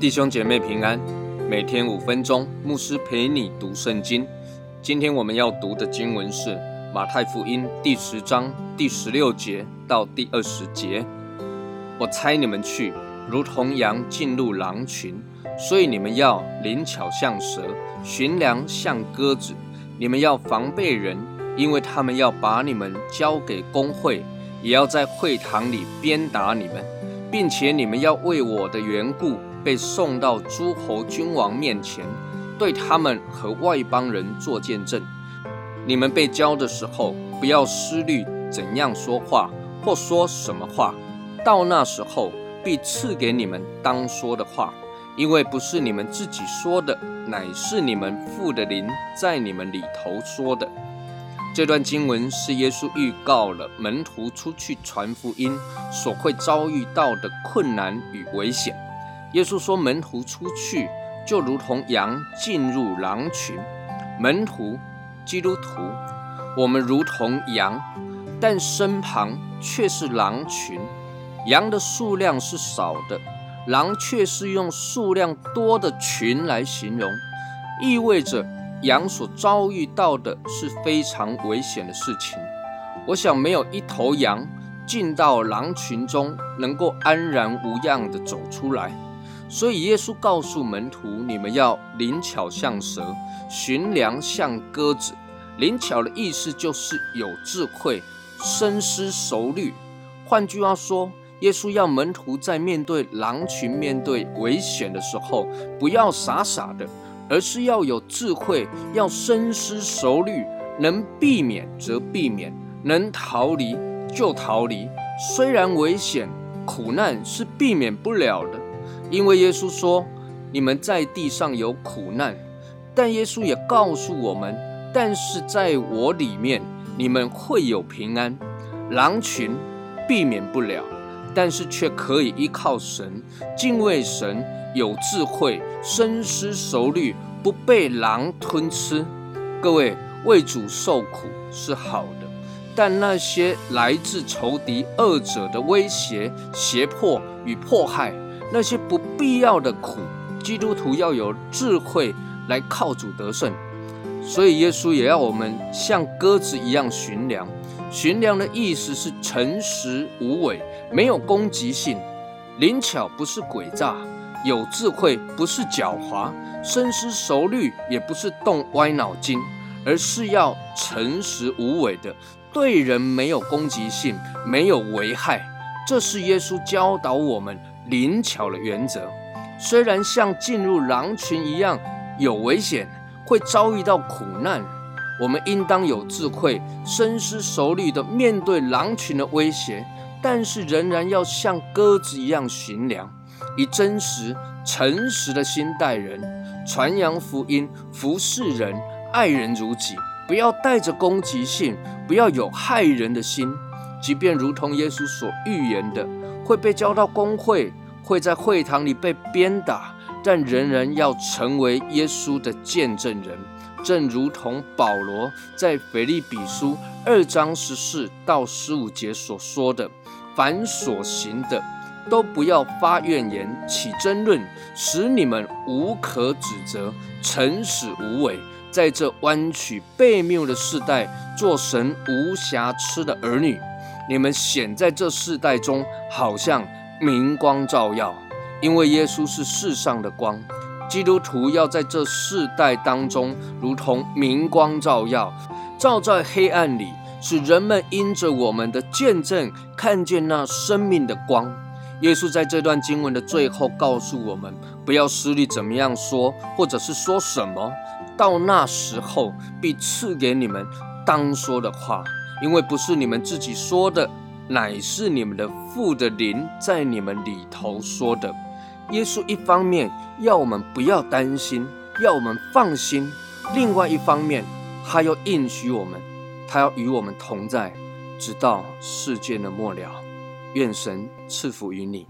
弟兄姐妹平安，每天五分钟，牧师陪你读圣经。今天我们要读的经文是马太福音第十章第十六节到第二十节。我猜你们去，如同羊进入狼群，所以你们要灵巧像蛇，寻良像鸽子。你们要防备人，因为他们要把你们交给公会，也要在会堂里鞭打你们，并且你们要为我的缘故被送到诸侯君王面前，对他们和外邦人做见证。你们被交的时候，不要思虑怎样说话或说什么话。到那时候，必赐给你们当说的话，因为不是你们自己说的，乃是你们父的灵在你们里头说的。这段经文是耶稣预告了门徒出去传福音所会遭遇到的困难与危险。耶稣说，门徒出去就如同羊进入狼群。门徒，基督徒，我们如同羊，但身旁却是狼群。羊的数量是少的，狼却是用数量多的群来形容，意味着羊所遭遇到的是非常危险的事情。我想没有一头羊进到狼群中能够安然无恙地走出来，所以耶稣告诉门徒：你们要灵巧像蛇，寻良像鸽子。灵巧的意思就是有智慧、深思熟虑。换句话说，耶稣要门徒在面对狼群、面对危险的时候，不要傻傻的，而是要有智慧，要深思熟虑，能避免则避免，能逃离就逃离。虽然危险、苦难是避免不了的，因为耶稣说：“你们在地上有苦难。”但耶稣也告诉我们：“但是在我里面，你们会有平安。”狼群避免不了。但是却可以依靠神，敬畏神，有智慧，深思熟虑，不被狼吞吃。各位为主受苦是好的，但那些来自仇敌恶者的威胁、胁迫与迫害，那些不必要的苦，基督徒要有智慧来靠主得胜。所以耶稣也要我们像鸽子一样寻良。寻良的意思是诚实无伪，没有攻击性；灵巧不是诡诈，有智慧不是狡猾，深思熟虑也不是动歪脑筋，而是要诚实无伪的，对人没有攻击性，没有危害。这是耶稣教导我们灵巧的原则。虽然像进入狼群一样有危险，会遭遇到苦难。我们应当有智慧、深思熟虑地面对狼群的威胁，但是仍然要像鸽子一样寻良，以真实、诚实的心待人，传扬福音，服侍人，爱人如己，不要带着攻击性，不要有害人的心。即便如同耶稣所预言的，会被交到公会，会在会堂里被鞭打，但仍然要成为耶稣的见证人。正如同保罗在腓利比书二章十四到十五节所说的：“凡所行的，都不要发怨言，起争论，使你们无可指责，诚实无伪，在这弯曲悖谬的世代，做神无瑕疵的儿女。你们显在这世代中，好像明光照耀，因为耶稣是世上的光。”基督徒要在这世代当中，如同明光照耀，照在黑暗里，使人们因着我们的见证，看见那生命的光。耶稣在这段经文的最后告诉我们：不要思虑怎么样说，或者是说什么。到那时候，必赐给你们当说的话，因为不是你们自己说的，乃是你们的父的灵在你们里头说的。耶稣一方面要我们不要担心，要我们放心；另外一方面，他要应许我们，他要与我们同在，直到世界的末了。愿神赐福于你。